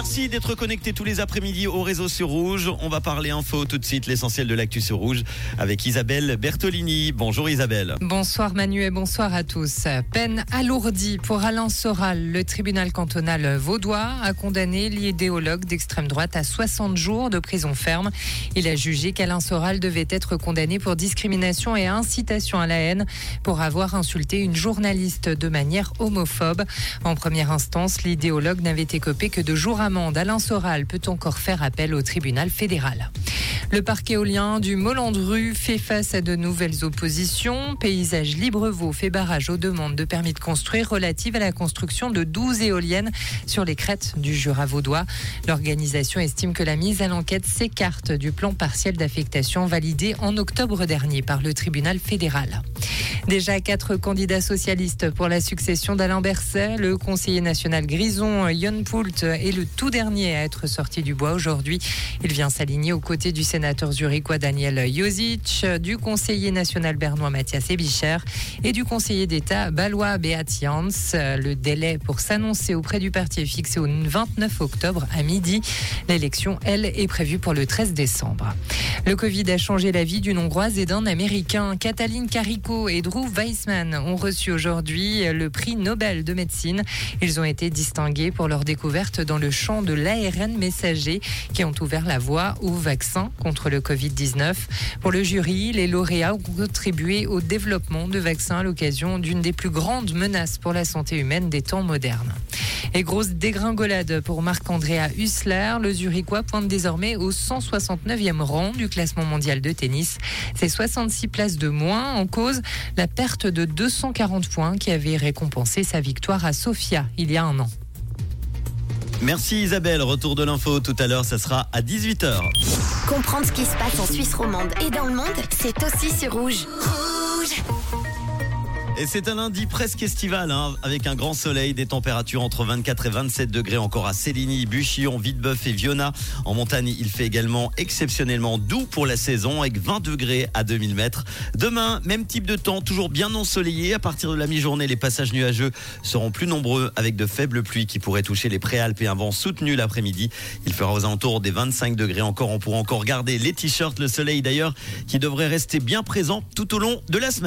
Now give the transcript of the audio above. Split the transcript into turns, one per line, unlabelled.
Merci d'être connecté tous les après-midi au réseau sur Rouge. On va parler info tout de suite, l'essentiel de l'actu sur Rouge avec Isabelle Bertolini. Bonjour Isabelle.
Bonsoir Manu et bonsoir à tous. Peine alourdie pour Alain Soral. Le tribunal cantonal vaudois a condamné l'idéologue d'extrême droite à 60 jours de prison ferme. Il a jugé qu'Alain Soral devait être condamné pour discrimination et incitation à la haine pour avoir insulté une journaliste de manière homophobe. En première instance, l'idéologue n'avait écopé que de jours Alain Soral peut encore faire appel au tribunal fédéral. Le parc éolien du Molandru fait face à de nouvelles oppositions. Paysage Librevaux fait barrage aux demandes de permis de construire relatives à la construction de 12 éoliennes sur les crêtes du Jura vaudois. L'organisation estime que la mise à l'enquête s'écarte du plan partiel d'affectation validé en octobre dernier par le tribunal fédéral. Déjà quatre candidats socialistes pour la succession d'Alain Berset. Le conseiller national Grison, Yon Poult, est le tout dernier à être sorti du bois aujourd'hui. Il vient s'aligner aux côtés du zurichois Daniel Jozic, du conseiller national bernois Mathias Ebicher et du conseiller d'État balois Beat Jans. Le délai pour s'annoncer auprès du parti est fixé au 29 octobre à midi. L'élection, elle, est prévue pour le 13 décembre. Le Covid a changé la vie d'une Hongroise et d'un Américain. Cataline Carico et Drew Weissman ont reçu aujourd'hui le prix Nobel de médecine. Ils ont été distingués pour leur découverte dans le champ de l'ARN messager qui ont ouvert la voie au vaccin contre le Covid-19. Pour le jury, les lauréats ont contribué au développement de vaccins à l'occasion d'une des plus grandes menaces pour la santé humaine des temps modernes. Et grosse dégringolade pour Marc-Andrea Hussler. Le Zurichois pointe désormais au 169e rang du classement mondial de tennis. C'est 66 places de moins en cause la perte de 240 points qui avait récompensé sa victoire à Sofia il y a un an.
Merci Isabelle. Retour de l'info tout à l'heure, ça sera à 18h.
Comprendre ce qui se passe en Suisse romande et dans le monde, c'est aussi sur Rouge. Rouge
Et c'est un lundi presque estival, hein, avec un grand soleil, des températures entre 24 et 27 degrés encore à Céligny, Buchillon, Vitebeuf et Viona. En montagne, il fait également exceptionnellement doux pour la saison, avec 20 degrés à 2000 mètres. Demain, même type de temps, toujours bien ensoleillé. À partir de la mi-journée, les passages nuageux seront plus nombreux, avec de faibles pluies qui pourraient toucher les préalpes et un vent soutenu l'après-midi. Il fera aux alentours des 25 degrés encore. On pourra encore garder les t-shirts, le soleil d'ailleurs, qui devrait rester bien présent tout au long de la semaine.